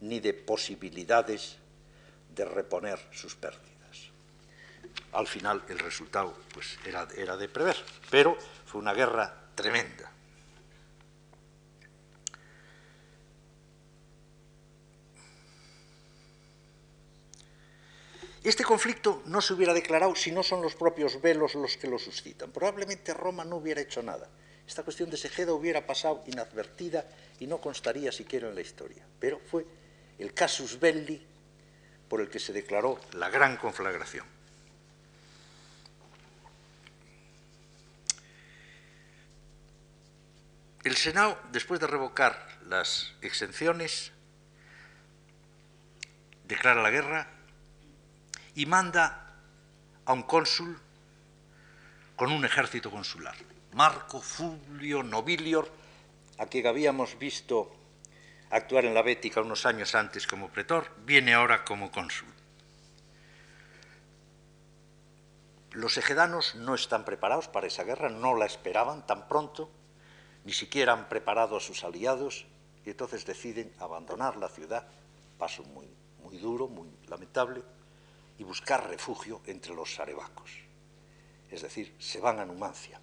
ni de posibilidades de reponer sus pérdidas. Al final el resultado pues, era, era de prever, pero fue una guerra tremenda. Este conflicto no se hubiera declarado si no son los propios velos los que lo suscitan. Probablemente Roma no hubiera hecho nada. Esta cuestión de Segeda hubiera pasado inadvertida y no constaría siquiera en la historia. Pero fue el casus belli por el que se declaró la gran conflagración. El Senado, después de revocar las exenciones, declara la guerra y manda a un cónsul con un ejército consular. Marco Fulvio Nobilior, a quien habíamos visto actuar en la Bética unos años antes como pretor, viene ahora como cónsul. Los egedanos no están preparados para esa guerra, no la esperaban tan pronto, ni siquiera han preparado a sus aliados y entonces deciden abandonar la ciudad, paso muy, muy duro, muy lamentable, y buscar refugio entre los arebacos. Es decir, se van a Numancia.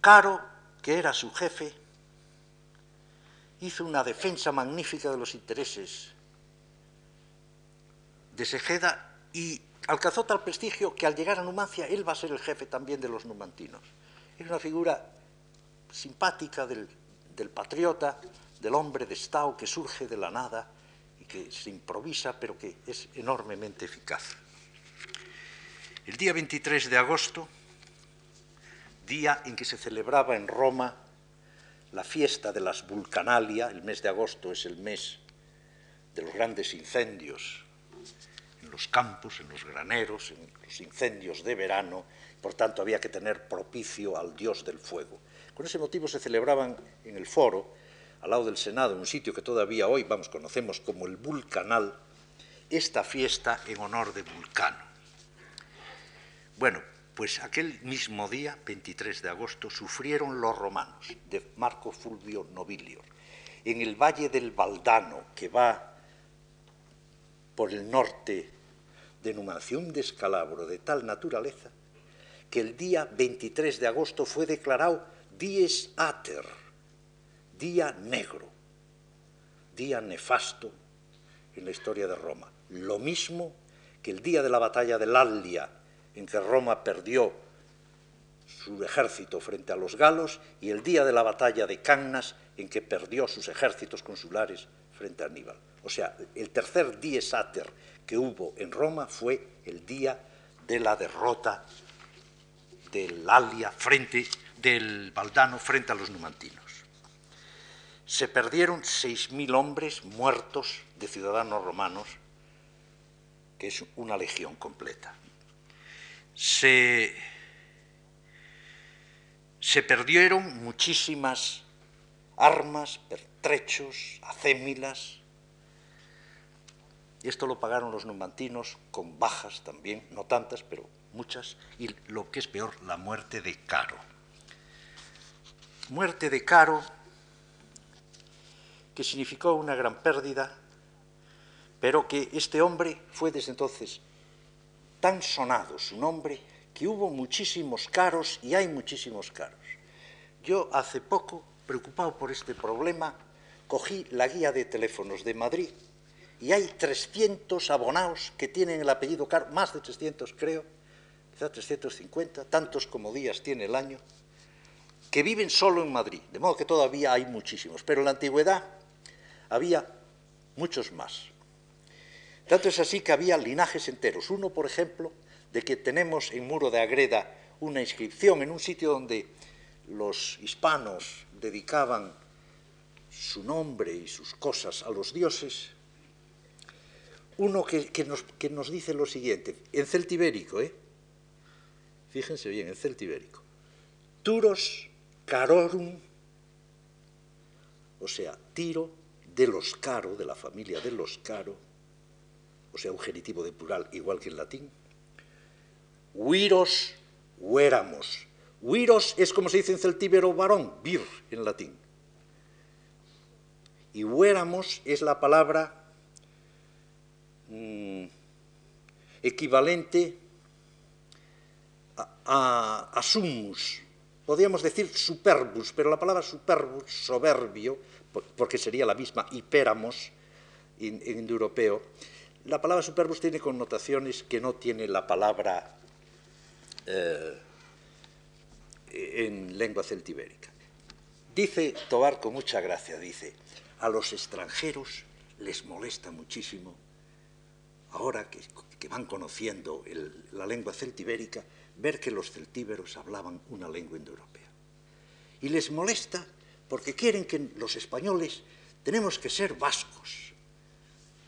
Caro, que era su jefe, hizo una defensa magnífica de los intereses de Segeda y alcanzó tal prestigio que al llegar a Numancia él va a ser el jefe también de los numantinos. Es una figura simpática del, del patriota, del hombre de Estado que surge de la nada que se improvisa, pero que es enormemente eficaz. El día 23 de agosto, día en que se celebraba en Roma la fiesta de las Vulcanalia, el mes de agosto es el mes de los grandes incendios en los campos, en los graneros, en los incendios de verano, por tanto había que tener propicio al dios del fuego. Con ese motivo se celebraban en el foro al lado del Senado, en un sitio que todavía hoy vamos, conocemos como el Vulcanal, esta fiesta en honor de Vulcano. Bueno, pues aquel mismo día, 23 de agosto, sufrieron los romanos de Marco Fulvio Nobilio, en el valle del Valdano, que va por el norte de Numancia, un descalabro de tal naturaleza que el día 23 de agosto fue declarado dies ater, día negro, día nefasto en la historia de Roma. Lo mismo que el día de la batalla de Lallia, en que Roma perdió su ejército frente a los galos, y el día de la batalla de Cannas, en que perdió sus ejércitos consulares frente a Aníbal. O sea, el tercer dies ater que hubo en Roma fue el día de la derrota del Lallia frente del Valdano frente a los numantinos se perdieron 6.000 hombres muertos de ciudadanos romanos, que es una legión completa. Se, se perdieron muchísimas armas, pertrechos, acémilas, Esto lo pagaron los numantinos con bajas también, no tantas, pero muchas, y lo que es peor, la muerte de Caro. Muerte de Caro, que significó una gran pérdida, pero que este hombre fue desde entonces tan sonado, su nombre, que hubo muchísimos caros y hay muchísimos caros. Yo hace poco, preocupado por este problema, cogí la guía de teléfonos de Madrid y hay 300 abonados que tienen el apellido Caro, más de 300 creo, quizá 350, tantos como días tiene el año, que viven solo en Madrid, de modo que todavía hay muchísimos, pero en la antigüedad había muchos más. Tanto es así que había linajes enteros. Uno, por ejemplo, de que tenemos en Muro de Agreda una inscripción en un sitio donde los hispanos dedicaban su nombre y sus cosas a los dioses, uno que, nos, dice lo siguiente, en celtibérico, ¿eh? fíjense bien, en celtibérico, Turos carorum, o sea, Tiro de los Caro, de la familia de los Caro, o sea, un genitivo de plural igual que en latín, Huiros, huéramos. Huiros es como se dice en celtíbero varón, vir en latín. Y huéramos es la palabra Mm, equivalente a, a, sumus. Podríamos decir superbus, pero la palabra superbus, soberbio, porque sería la misma hipéramos en, en indoeuropeo, la palabra superbus tiene connotaciones que no tiene la palabra eh, en lengua celtibérica. Dice Tobar con mucha gracia, dice, a los extranjeros les molesta muchísimo ahora que, van conociendo la lengua celtibérica, ver que los celtíberos hablaban una lengua indoeuropea. Y les molesta porque quieren que los españoles tenemos que ser vascos,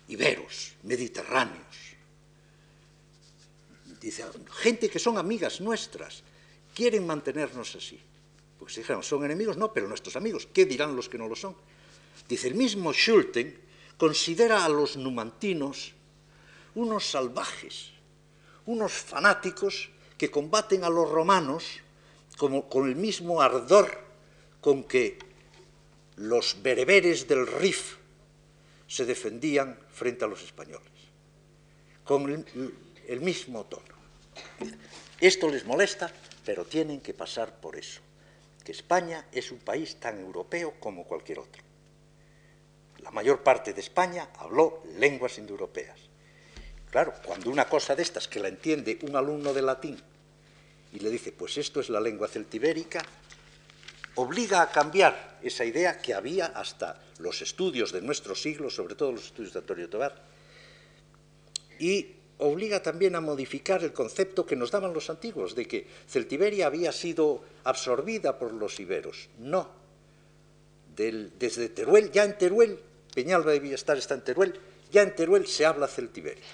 iberos, mediterráneos. Dice, gente que son amigas nuestras, quieren mantenernos así. Porque si dijéramos, son enemigos, no, pero nuestros amigos, ¿qué dirán los que no lo son? Dice, el mismo Schulten considera a los numantinos unos salvajes, unos fanáticos que combaten a los romanos como, con el mismo ardor con que los bereberes del Rif se defendían frente a los españoles, con el, mismo tono. Esto les molesta, pero tienen que pasar por eso, que España es un país tan europeo como cualquier otro. La mayor parte de España habló lenguas indoeuropeas Claro, cuando una cosa de estas que la entiende un alumno de latín y le dice, pues esto es la lengua celtibérica, obliga a cambiar esa idea que había hasta los estudios de nuestro siglo, sobre todo los estudios de Antonio Tobar, y obliga también a modificar el concepto que nos daban los antiguos, de que Celtiberia había sido absorbida por los iberos. No. desde Teruel, ya en Teruel, Peñalba de Villastar está en Teruel, ya en Teruel se habla celtibérico.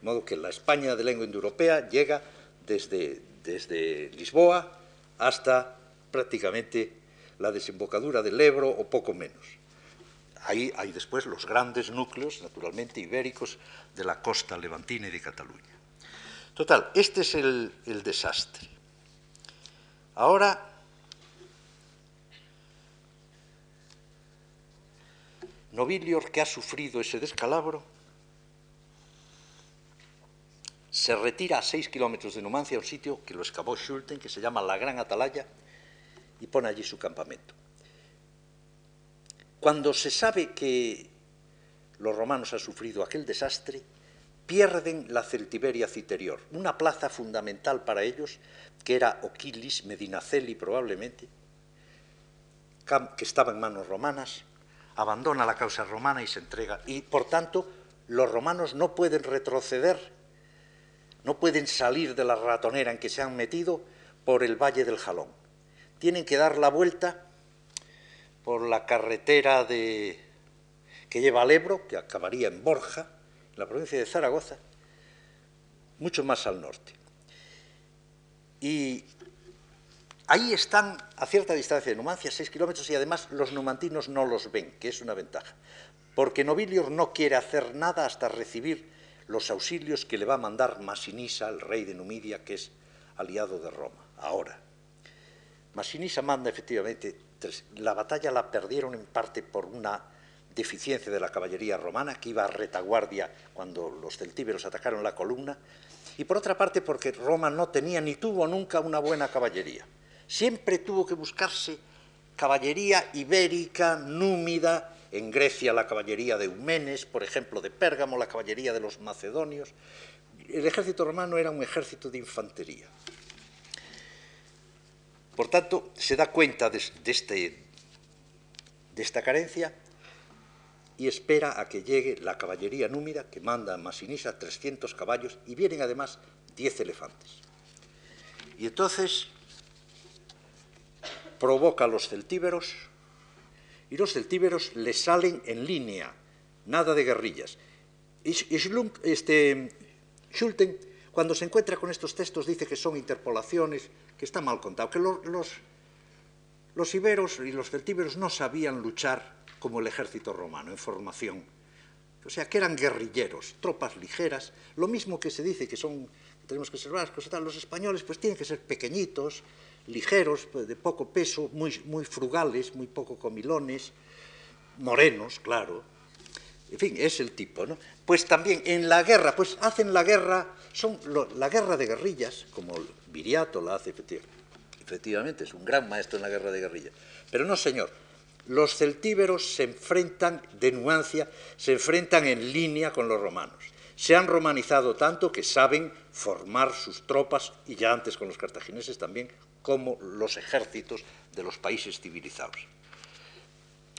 De modo que la España de lengua indoeuropea llega desde, desde Lisboa hasta prácticamente la desembocadura del Ebro o poco menos. Ahí hay después los grandes núcleos, naturalmente, ibéricos de la costa levantina y de Cataluña. Total, este es el, desastre. Ahora, Nobilior, que ha sufrido ese descalabro, se retira a seis kilómetros de Numancia, a un sitio que lo excavó Schulten, que se llama la Gran Atalaya, y pone allí su campamento. Cuando se sabe que los romanos han sufrido aquel desastre, pierden la Celtiberia Citerior, una plaza fundamental para ellos, que era Oquilis, Medinaceli probablemente, que estaba en manos romanas, abandona la causa romana y se entrega. Y por tanto, los romanos no pueden retroceder no pueden salir de la ratonera en que se han metido por el Valle del Jalón. Tienen que dar la vuelta por la carretera de, que lleva al Ebro, que acabaría en Borja, en la provincia de Zaragoza, mucho más al norte. Y ahí están a cierta distancia de Numancia, seis kilómetros, y además los numantinos no los ven, que es una ventaja. porque Nobilior no quiere hacer nada hasta recibir los auxilios que le va a mandar Masinisa, el rey de Numidia, que es aliado de Roma. Ahora, Masinisa manda efectivamente, la batalla la perdieron en parte por una deficiencia de la caballería romana, que iba a retaguardia cuando los celtíberos atacaron la columna, y por otra parte porque Roma no tenía ni tuvo nunca una buena caballería. Siempre tuvo que buscarse caballería ibérica, númida, en Grecia la caballería de Eumenes, por ejemplo, de Pérgamo, la caballería de los macedonios. El ejército romano era un ejército de infantería. Por tanto, se da cuenta de, de esta carencia y espera a que llegue la caballería númida que manda a Masinisa 300 caballos y vienen además 10 elefantes. Y entonces provoca a los celtíberos y los celtíberos le salen en línea, nada de guerrillas. Y Schulten, cuando se encuentra con estos textos, dice que son interpolaciones, que está mal contado, que los, los, iberos y los celtíberos no sabían luchar como el ejército romano, en formación. O sea, que eran guerrilleros, tropas ligeras, lo mismo que se dice que son, tenemos que ser vascos, los españoles pues tienen que ser pequeñitos, ligeros, pues, de poco peso, muy, muy frugales, muy poco comilones, morenos, claro. En fin, es el tipo, ¿no? Pues también en la guerra, pues hacen la guerra, son la guerra de guerrillas, como Viriato la hace efectivamente, es un gran maestro en la guerra de guerrillas. Pero no, señor, los celtíberos se enfrentan de nuancia, se enfrentan en línea con los romanos. Se han romanizado tanto que saben formar sus tropas, y ya antes con los cartagineses también, como los ejércitos de los países civilizados.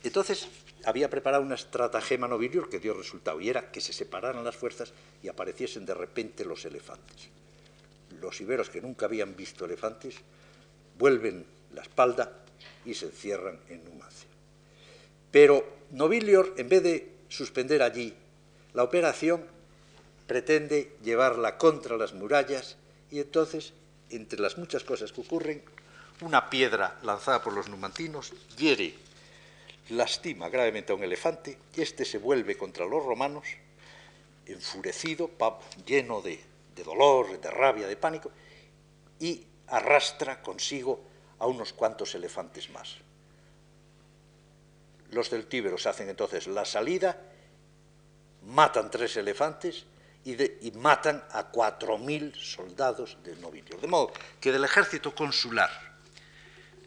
Entonces, había preparado una estratagema nobilior que dio resultado, y era que se separaran las fuerzas y apareciesen de repente los elefantes. Los iberos que nunca habían visto elefantes vuelven la espalda y se encierran en Numancia. Pero Nobilior, en vez de suspender allí la operación, pretende llevarla contra las murallas y entonces entre las muchas cosas que ocurren, una piedra lanzada por los numantinos hiere, lastima gravemente a un elefante y éste se vuelve contra los romanos, enfurecido, lleno de, de dolor, de rabia, de pánico, y arrastra consigo a unos cuantos elefantes más. Los celtíberos hacen entonces la salida, matan tres elefantes y, matan a 4.000 soldados de Nobilior. De modo que del ejército consular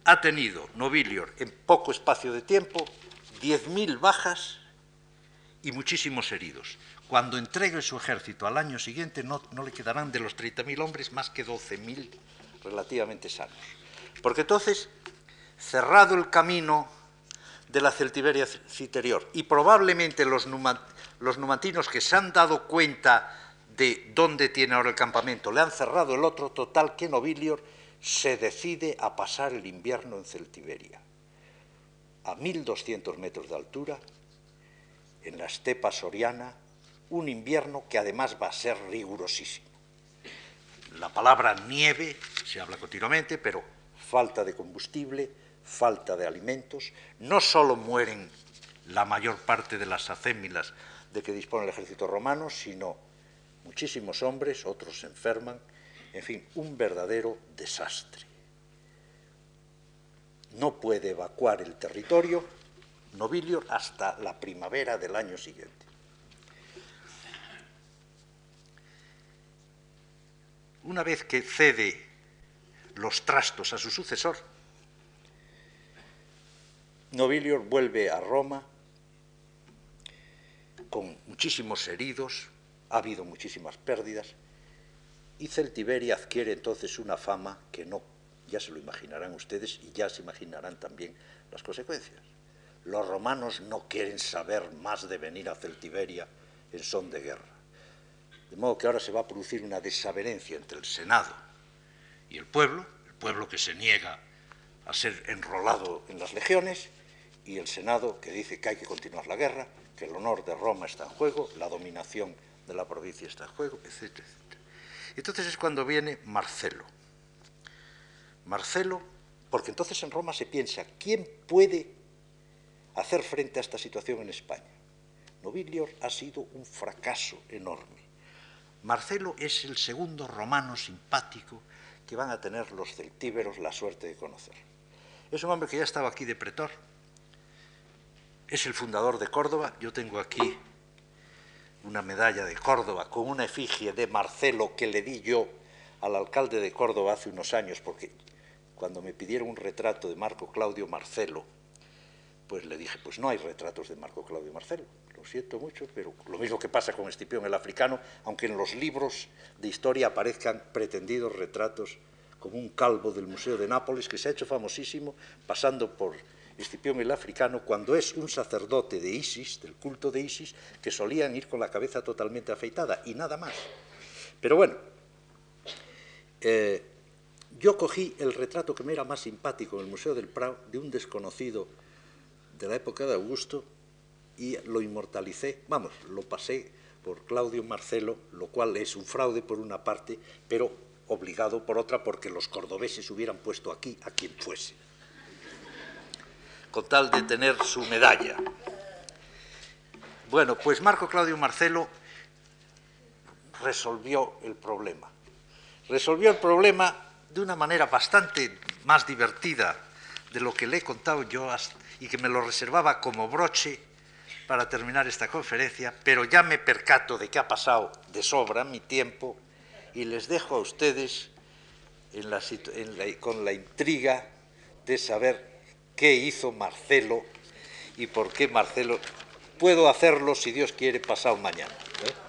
ha tenido Nobilior en poco espacio de tiempo 10.000 bajas y muchísimos heridos. Cuando entregue su ejército al año siguiente no, le quedarán de los 30.000 hombres más que 12.000 relativamente sanos. Porque entonces, cerrado el camino de la Celtiberia Citerior y probablemente los los numantinos que se han dado cuenta de dónde tiene ahora el campamento, le han cerrado el otro, total que Nobilior se decide a pasar el invierno en Celtiberia, a 1200 metros de altura, en la estepa soriana, un invierno que además va a ser rigurosísimo. La palabra nieve se habla continuamente, pero falta de combustible, falta de alimentos, no solo mueren la mayor parte de las acémilas de que dispone el ejército romano, sino muchísimos hombres, otros se enferman, en fin, un verdadero desastre. No puede evacuar el territorio Nobilior hasta la primavera del año siguiente. Una vez que cede los trastos a su sucesor, Nobilior vuelve a Roma con muchísimos heridos, ha habido muchísimas pérdidas, y Celtiberia adquiere entonces una fama que no, ya se lo imaginarán ustedes y ya se imaginarán también las consecuencias. Los romanos no quieren saber más de venir a Celtiberia en son de guerra. De modo que ahora se va a producir una desavenencia entre el Senado y el pueblo, el pueblo que se niega a ser enrolado en las legiones, y el Senado que dice que hay que continuar la guerra, que el honor de Roma está en juego, la dominación de la provincia está en juego, etcétera. Entonces es cuando viene Marcelo. Marcelo, porque entonces en Roma se piensa, ¿quién puede hacer frente a esta situación en España? nobilior ha sido un fracaso enorme. Marcelo es el segundo romano simpático que van a tener los celtíberos la suerte de conocer. Es un hombre que ya estaba aquí de pretor, es el fundador de Córdoba, yo tengo aquí una medalla de Córdoba con una efigie de Marcelo que le di yo al alcalde de Córdoba hace unos años, porque cuando me pidieron un retrato de Marco Claudio Marcelo, pues le dije, pues no hay retratos de Marco Claudio Marcelo, lo siento mucho, pero lo mismo que pasa con Escipión el africano, aunque en los libros de historia aparezcan pretendidos retratos como un calvo del Museo de Nápoles, que se ha hecho famosísimo pasando por Escipión el africano, cuando es un sacerdote de Isis, del culto de Isis, que solían ir con la cabeza totalmente afeitada y nada más. Pero bueno, eh, yo cogí el retrato que me era más simpático en el Museo del Prado de un desconocido de la época de Augusto y lo inmortalicé, vamos, lo pasé por Claudio Marcelo, lo cual es un fraude por una parte, pero obligado por otra porque los cordobeses hubieran puesto aquí a quien fuese, con tal de tener su medalla. Bueno, pues Marco Claudio Marcelo resolvió el problema. Resolvió el problema de una manera bastante más divertida de lo que le he contado yo y que me lo reservaba como broche para terminar esta conferencia, pero ya me percato de que ha pasado de sobra mi tiempo y les dejo a ustedes con la intriga de saber qué hizo Marcelo y por qué Marcelo puedo hacerlo, si Dios quiere, pasado mañana. ¿eh?